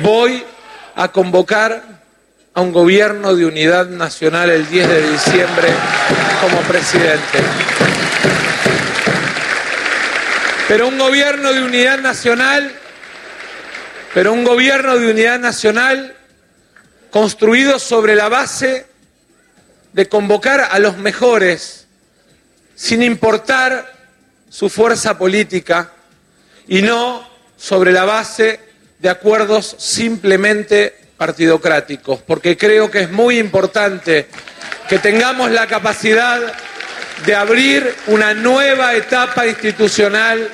voy a convocar a un gobierno de unidad nacional el 10 de diciembre como presidente. Pero un gobierno de unidad nacional, pero un gobierno de unidad nacional construido sobre la base de convocar a los mejores, sin importar su fuerza política, y no sobre la base de acuerdos simplemente partidocráticos, porque creo que es muy importante que tengamos la capacidad de abrir una nueva etapa institucional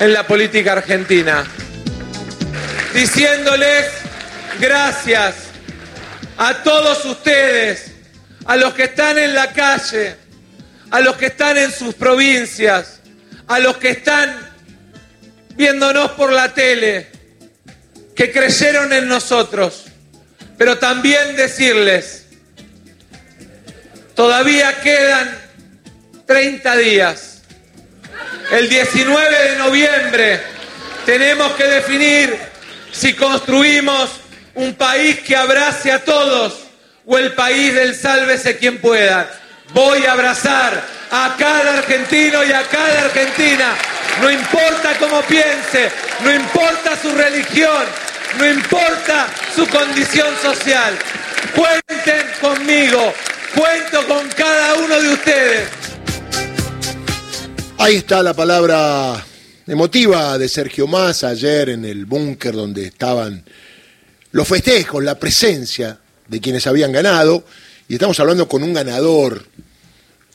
en la política argentina, diciéndoles gracias a todos ustedes, a los que están en la calle, a los que están en sus provincias, a los que están viéndonos por la tele, que creyeron en nosotros, pero también decirles, todavía quedan 30 días. El 19 de noviembre tenemos que definir si construimos un país que abrace a todos o el país del sálvese quien pueda. Voy a abrazar a cada argentino y a cada argentina. No importa cómo piense, no importa su religión, no importa su condición social. Cuenten conmigo, cuento con cada uno de ustedes. Ahí está la palabra emotiva de Sergio Massa ayer en el búnker donde estaban los festejos, la presencia de quienes habían ganado. Y estamos hablando con un ganador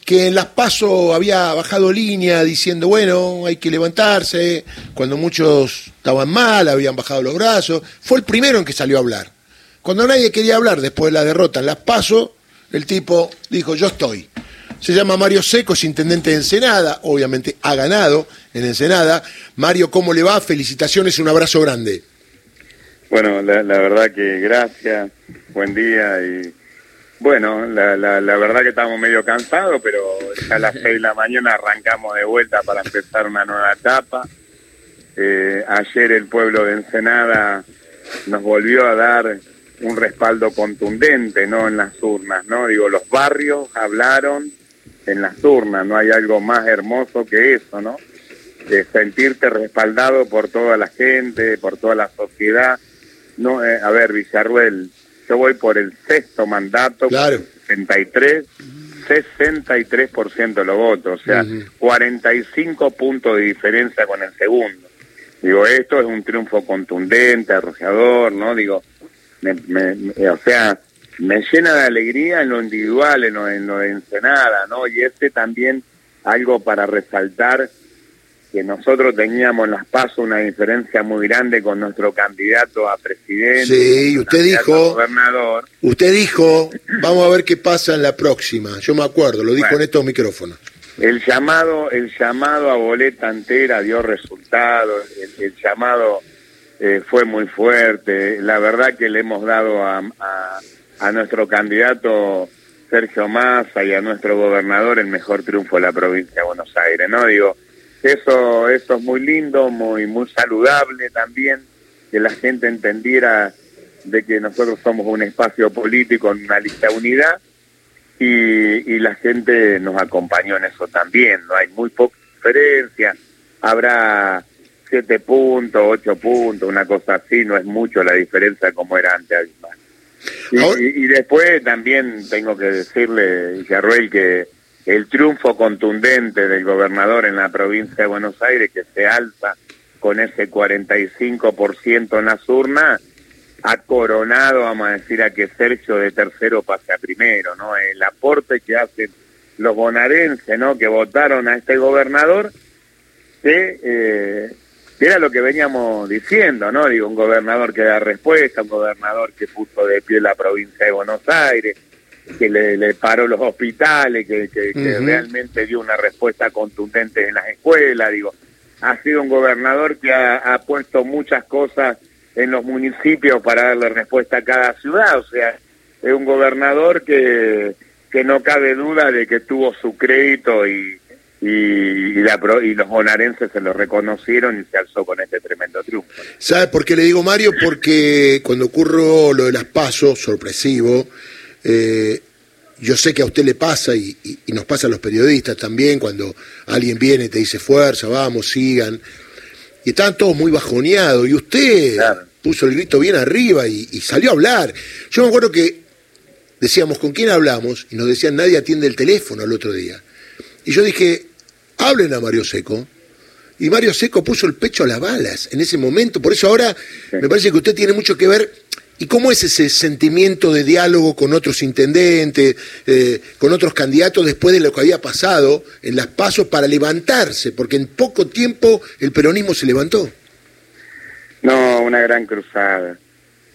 que en las pasos había bajado línea diciendo, bueno, hay que levantarse, cuando muchos estaban mal, habían bajado los brazos. Fue el primero en que salió a hablar. Cuando nadie quería hablar después de la derrota en las pasos, el tipo dijo, yo estoy. Se llama Mario Seco, es intendente de Ensenada, obviamente ha ganado en Ensenada. Mario, ¿cómo le va? Felicitaciones, un abrazo grande. Bueno, la, verdad que gracias, buen día y bueno, la, la, verdad que estamos medio cansados, pero a las seis de la mañana arrancamos de vuelta para empezar una nueva etapa. Eh, ayer el pueblo de Ensenada nos volvió a dar un respaldo contundente, ¿no? En las urnas, ¿no? Digo, los barrios hablaron, en las urnas, no hay algo más hermoso que eso, ¿no? De sentirte respaldado por toda la gente, por toda la sociedad. No, eh, a ver, Villarruel, yo voy por el sexto mandato, claro. 63, 63% de los votos, o sea, 45 puntos de diferencia con el segundo. Digo, esto es un triunfo contundente, arrojador, ¿no? Digo, o sea, me llena de alegría en lo individual, en lo, en lo de Ensenada, ¿no? Y este también algo para resaltar que nosotros teníamos en las pasos una diferencia muy grande con nuestro candidato a presidente. Sí, usted dijo, gobernador. usted dijo, vamos a ver qué pasa en la próxima. Yo me acuerdo, lo dijo en estos micrófonos. El llamado, el llamado a boleta entera dio resultados, el, llamado eh, fue muy fuerte. La verdad que le hemos dado a a nuestro candidato Sergio Massa y a nuestro gobernador el mejor triunfo de la provincia de Buenos Aires, ¿no? Digo, eso, eso es muy lindo, muy, muy saludable también, que la gente entendiera de que nosotros somos un espacio político en una lista de unidad y, y la gente nos acompañó en eso también, no hay muy poca diferencia, habrá siete puntos, ocho puntos, una cosa así, no es mucho la diferencia como era antes. Y, después también tengo que decirle, Villarruel, que el triunfo contundente del gobernador en la provincia de Buenos Aires, que se alza con ese 45% en las urnas, ha coronado, vamos a decir, a que Sergio de tercero pase a primero, ¿no? El aporte que hacen los bonaerenses, ¿no? Que votaron a este gobernador, que eh, era lo que veníamos diciendo, ¿no? Digo, un gobernador que da respuesta, un gobernador que puso de pie la provincia de Buenos Aires, que le, paró los hospitales, que, realmente dio una respuesta contundente en las escuelas, digo, ha sido un gobernador que ha, puesto muchas cosas en los municipios para darle respuesta a cada ciudad, o sea, es un gobernador que, que no cabe duda de que tuvo su crédito y, y, la, y los bonaerenses se lo reconocieron y se alzó con este tremendo triunfo. ¿Sabe por qué le digo Mario? Porque cuando ocurrió lo de las pasos, sorpresivo, eh, yo sé que a usted le pasa y, nos pasa a los periodistas también, cuando alguien viene y te dice fuerza, vamos, sigan, y estaban todos muy bajoneados, y usted puso el grito bien arriba y, y, salió a hablar. Yo me acuerdo que decíamos, ¿con quién hablamos? Y nos decían, nadie atiende el teléfono el otro día. Y yo dije, hablen a Mario Seco. Y Mario Seco puso el pecho a las balas en ese momento. Por eso ahora me parece que usted tiene mucho que ver. ¿Y cómo es ese sentimiento de diálogo con otros intendentes, eh, con otros candidatos después de lo que había pasado en las pasos para levantarse? Porque en poco tiempo el peronismo se levantó. No, una gran cruzada.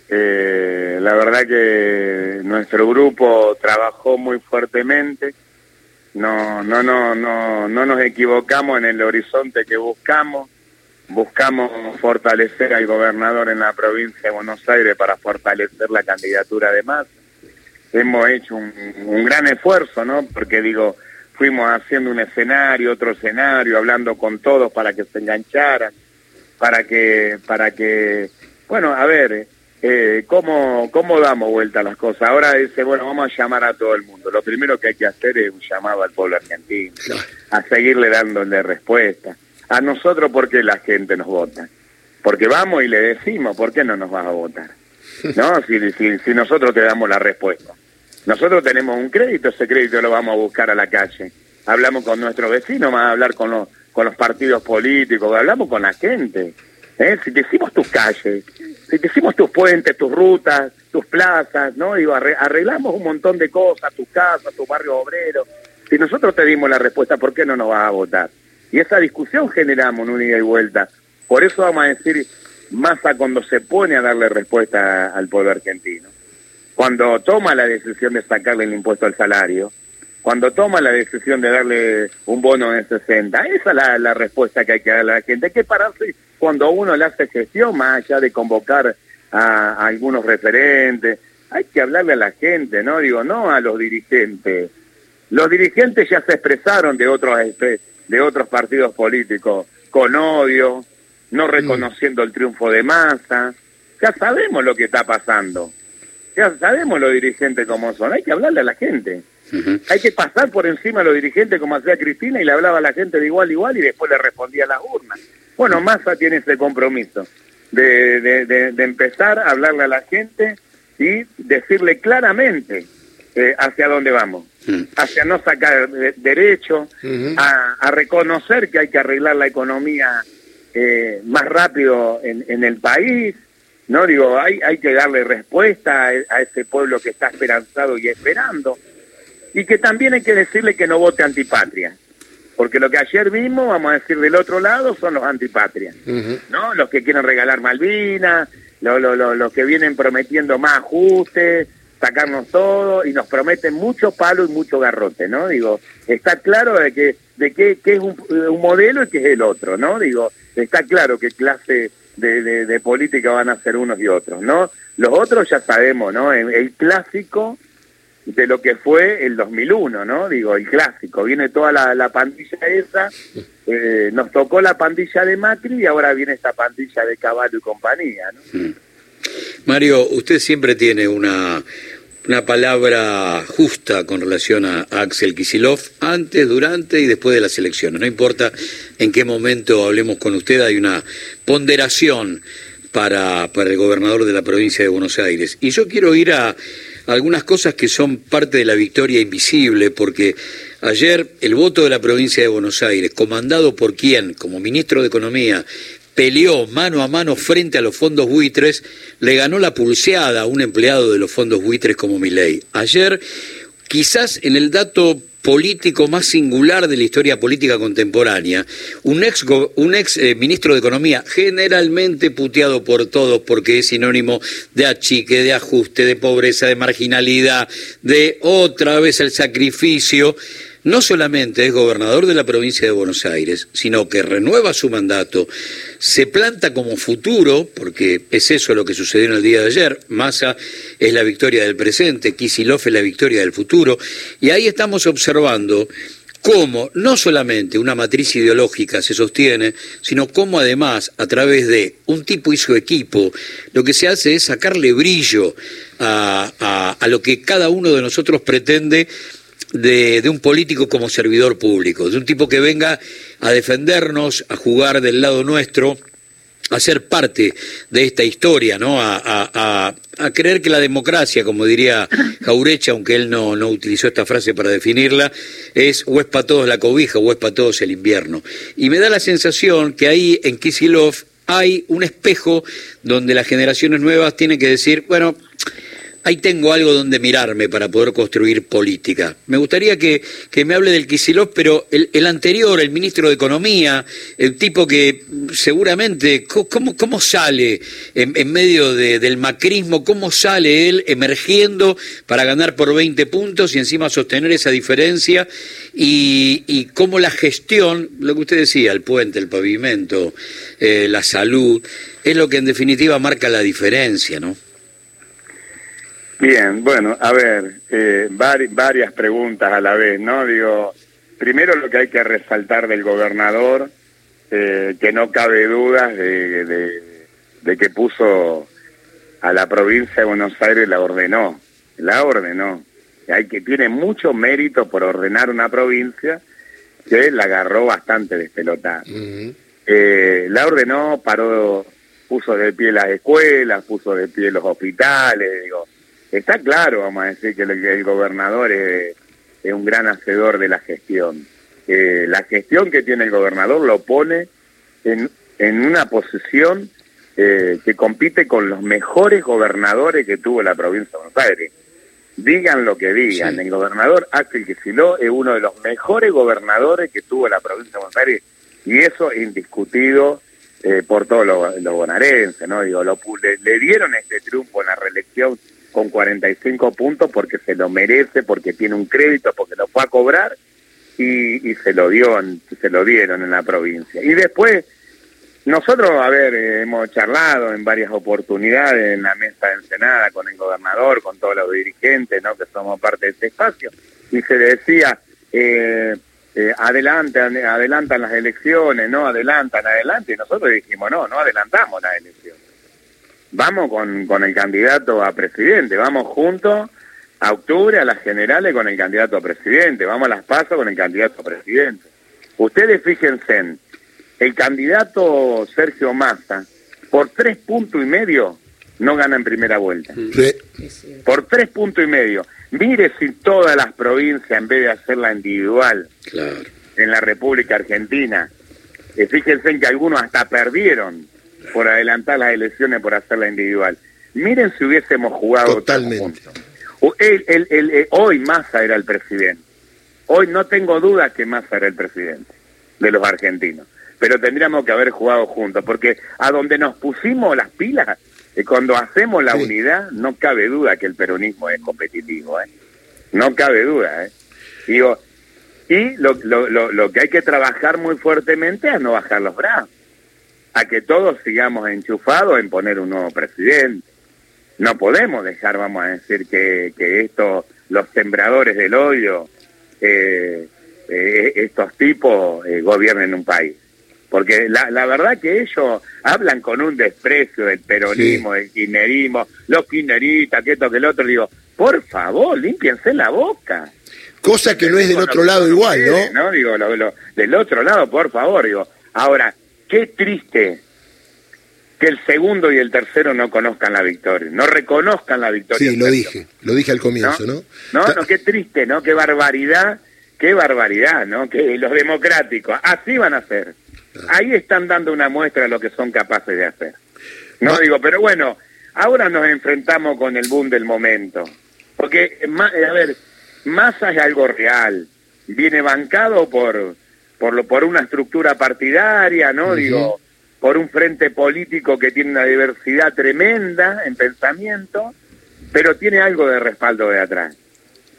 Eh, la verdad que nuestro grupo trabajó muy fuertemente no, no, no, no, no nos equivocamos en el horizonte que buscamos. Buscamos fortalecer al gobernador en la provincia de Buenos Aires para fortalecer la candidatura de más. Hemos hecho un, un gran esfuerzo, ¿no? Porque digo, fuimos haciendo un escenario, otro escenario, hablando con todos para que se engancharan, para que, para que, bueno, a ver, eh, ¿cómo, ¿cómo damos vuelta a las cosas? Ahora dice, bueno, vamos a llamar a todo el mundo. Lo primero que hay que hacer es un llamado al pueblo argentino, a seguirle dándole respuesta. A nosotros, ¿por qué la gente nos vota? Porque vamos y le decimos, ¿por qué no nos vas a votar? ¿No? Si, si, si nosotros te damos la respuesta. Nosotros tenemos un crédito, ese crédito lo vamos a buscar a la calle. Hablamos con nuestros vecinos, más a hablar con los, con los partidos políticos, hablamos con la gente. ¿eh? Si decimos tus calles, si decimos tus puentes, tus rutas, tus plazas, ¿no? Digo, arreglamos un montón de cosas, tu casa, tu barrio obrero. Si nosotros te dimos la respuesta, ¿por qué no nos vas a votar? Y esa discusión generamos en un ida y vuelta. Por eso vamos a decir, Massa cuando se pone a darle respuesta al pueblo argentino, cuando toma la decisión de sacarle el impuesto al salario, cuando toma la decisión de darle un bono de 60, esa es la, la respuesta que hay que darle a la gente. Hay que pararse cuando uno le hace gestión, más allá de convocar a, algunos referentes, hay que hablarle a la gente, ¿no? Digo, no a los dirigentes. Los dirigentes ya se expresaron de otros, de otros partidos políticos con odio, no mm. reconociendo el triunfo de masa. Ya sabemos lo que está pasando. Ya sabemos los dirigentes cómo son. Hay que hablarle a la gente. Hay que pasar por encima de los dirigentes como hacía Cristina y le hablaba a la gente de igual a igual y después le respondía a las urnas. Bueno, Massa tiene ese compromiso de, de, empezar a hablarle a la gente y decirle claramente eh, hacia dónde vamos, mm. hacia no sacar derecho, a, reconocer que hay que arreglar la economía eh, más rápido en, en, el país, no digo, hay, hay que darle respuesta a, ese pueblo que está esperanzado y esperando, y que también hay que decirle que no vote antipatria. Porque lo que ayer vimos, vamos a decir del otro lado, son los antipatrias, ¿no? Los que quieren regalar Malvinas, los que vienen prometiendo más ajustes, sacarnos todo y nos prometen mucho palo y mucho garrote, ¿no? Digo, está claro de que de qué, es un, modelo y qué es el otro, ¿no? Digo, está claro qué clase de, de, política van a ser unos y otros, ¿no? Los otros ya sabemos, ¿no? el clásico de lo que fue el 2001, ¿no? Digo, el clásico, viene toda la, pandilla esa, eh, nos tocó la pandilla de Macri y ahora viene esta pandilla de Caballo y compañía, ¿no? Mario, usted siempre tiene una, una palabra justa con relación a, Axel Kisilov, antes, durante y después de las elecciones. No importa en qué momento hablemos con usted, hay una ponderación para, para el gobernador de la provincia de Buenos Aires. Y yo quiero ir a algunas cosas que son parte de la victoria invisible, porque ayer el voto de la provincia de Buenos Aires, comandado por quien, como ministro de Economía, peleó mano a mano frente a los fondos buitres, le ganó la pulseada a un empleado de los fondos buitres como Milei. Ayer, quizás en el dato político más singular de la historia política contemporánea, un ex, eh, ministro de Economía, generalmente puteado por todos porque es sinónimo de achique, de ajuste, de pobreza, de marginalidad, de otra vez el sacrificio, no solamente es gobernador de la provincia de Buenos Aires, sino que renueva su mandato, se planta como futuro, porque es eso lo que sucedió en el día de ayer, Massa es la victoria del presente, Kisilov es la victoria del futuro, y ahí estamos observando cómo no solamente una matriz ideológica se sostiene, sino cómo además a través de un tipo y su equipo lo que se hace es sacarle brillo a, lo que cada uno de nosotros pretende de, un político como servidor público, de un tipo que venga a defendernos, a jugar del lado nuestro a ser parte de esta historia, ¿no? A, creer que la democracia, como diría Jaurecha, aunque él no, no utilizó esta frase para definirla, es o para todos la cobija o es para todos el invierno. Y me da la sensación que ahí en Kisilov hay un espejo donde las generaciones nuevas tienen que decir, bueno, ahí tengo algo donde mirarme para poder construir política. Me gustaría que, me hable del Kisilov, pero el, anterior, el ministro de Economía, el tipo que seguramente, ¿cómo, cómo sale en, medio del macrismo? ¿Cómo sale él emergiendo para ganar por 20 puntos y encima sostener esa diferencia? Y, cómo la gestión, lo que usted decía, el puente, el pavimento, eh, la salud, es lo que en definitiva marca la diferencia, ¿no? Bien, bueno, a ver, eh, varias preguntas a la vez, ¿no? Digo, primero lo que hay que resaltar del gobernador, eh, que no cabe dudas de, de, que puso a la provincia de Buenos Aires, la ordenó, la ordenó. Hay que tiene mucho mérito por ordenar una provincia que la agarró bastante despelotada. eh, la ordenó, paró, puso de pie las escuelas, puso de pie los hospitales, digo Está claro, vamos a decir, que el, gobernador es, un gran hacedor de la gestión. Eh, la gestión que tiene el gobernador lo pone en, en una posición eh, que compite con los mejores gobernadores que tuvo la provincia de Buenos Aires. Digan lo que digan, el gobernador Axel Kicillof es uno de los mejores gobernadores que tuvo la provincia de Buenos Aires y eso es indiscutido eh, por todos los, bonaerenses, ¿no? Digo, lo, le, le dieron este triunfo en la reelección con 45 puntos porque se lo merece, porque tiene un crédito, porque lo fue a cobrar y, se lo dio, se lo dieron en la provincia. Y después, nosotros, a ver, hemos charlado en varias oportunidades en la mesa de Ensenada con el gobernador, con todos los dirigentes, ¿no? Que somos parte de este espacio, y se decía, eh, eh, adelantan, adelantan las elecciones, no adelantan, adelante, y nosotros dijimos, no, no adelantamos las elecciones vamos con, con el candidato a presidente, vamos juntos a octubre a las generales con el candidato a presidente, vamos a las pasos con el candidato a presidente. Ustedes fíjense, en el candidato Sergio Massa, por tres puntos y medio, no gana en primera vuelta. Por tres puntos y medio. Mire si todas las provincias, en vez de hacerla individual, en la República Argentina, eh, fíjense en que algunos hasta perdieron por adelantar las elecciones por hacerla individual. Miren si hubiésemos jugado Totalmente. El, hoy Massa era el presidente. Hoy no tengo duda que Massa era el presidente de los argentinos. Pero tendríamos que haber jugado juntos, porque a donde nos pusimos las pilas, eh, cuando hacemos la unidad, no cabe duda que el peronismo es competitivo. ¿eh? No cabe duda. ¿eh? Digo, y lo, lo, lo, lo que hay que trabajar muy fuertemente es no bajar los brazos a que todos sigamos enchufados en poner un nuevo presidente. No podemos dejar, vamos a decir, que, que estos, los sembradores del odio, eh, eh, estos tipos eh, gobiernen un país. Porque la, la verdad que ellos hablan con un desprecio del peronismo, del kirchnerismo, los kirchneristas, que esto, que el otro. Digo, por favor, límpiense la boca. Cosa que no es del otro lado igual, ¿no? ¿no? Digo, lo, del otro lado, por favor, digo. Ahora, Qué triste que el segundo y el tercero no conozcan la victoria, no reconozcan la victoria. Sí, lo dije, lo dije al comienzo, ¿no? No, no, qué triste, ¿no? Qué barbaridad, qué barbaridad, ¿no? Que los democráticos, así van a hacer. Ahí están dando una muestra de lo que son capaces de hacer. No digo, pero bueno, ahora nos enfrentamos con el boom del momento. Porque, a ver, Massa es algo real. Viene bancado por por, lo, por una estructura partidaria, ¿no? Digo, por un frente político que tiene una diversidad tremenda en pensamiento, pero tiene algo de respaldo de atrás.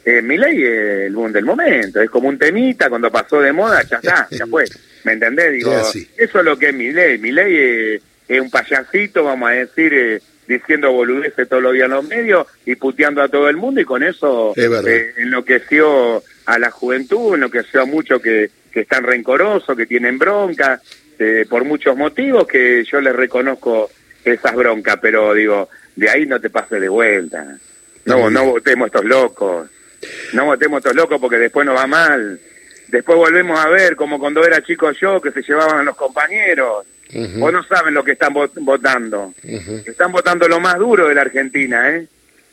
Eh, mi ley es el boom del momento, es como un temita, cuando pasó de moda, ya está, ya fue. ¿Me entendés? Digo, eso es lo que es mi ley. Mi ley es, un payasito, vamos a decir, eh, diciendo boludeces todos los días en los medios y puteando a todo el mundo y con eso eh, enloqueció a la juventud, en lo que sea mucho que, que están rencorosos, que tienen bronca, eh, por muchos motivos que yo les reconozco esas broncas, pero digo, de ahí no te pases de vuelta. No, no votemos estos locos. No votemos estos locos porque después nos va mal. Después volvemos a ver, como cuando era chico yo, que se llevaban a los compañeros. O no saben lo que están votando. Están votando lo más duro de la Argentina, ¿eh?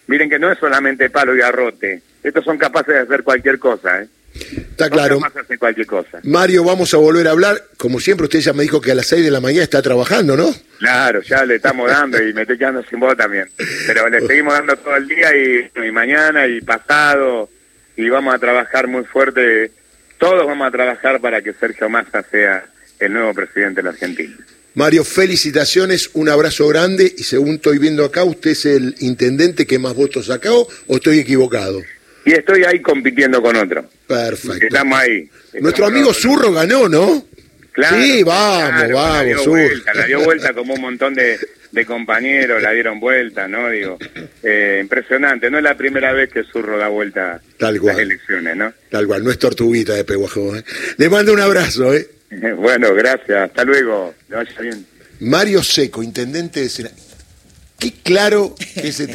Miren que no es solamente palo y garrote. Estos son capaces de hacer cualquier cosa, ¿eh? Está claro. Hacer cualquier cosa. Mario, vamos a volver a hablar. Como siempre, usted ya me dijo que a las 6 de la mañana está trabajando, ¿no? Claro, ya le estamos dando y me estoy quedando sin voz también. Pero le seguimos dando todo el día y, y mañana y pasado y vamos a trabajar muy fuerte. Todos vamos a trabajar para que Sergio Massa sea el nuevo presidente de la Argentina. Mario, felicitaciones, un abrazo grande y según estoy viendo acá, ¿usted es el intendente que más votos sacó o estoy equivocado? Y estoy ahí compitiendo con otro. Perfecto. Estamos ahí. Nuestro amigo Zurro ganó, ¿no? Claro, sí, vamos, vamos, la dio, Zurro. vuelta, la dio vuelta como un montón de, de compañeros, la dieron vuelta, ¿no? Digo, eh, impresionante, no es la primera vez que Zurro da vuelta Tal cual. las elecciones, ¿no? Tal cual, no es tortuguita de Peguajó. ¿eh? Le mando un abrazo, ¿eh? bueno, gracias, hasta luego, que vaya bien. Mario Seco, intendente de Sena. Qué claro que ese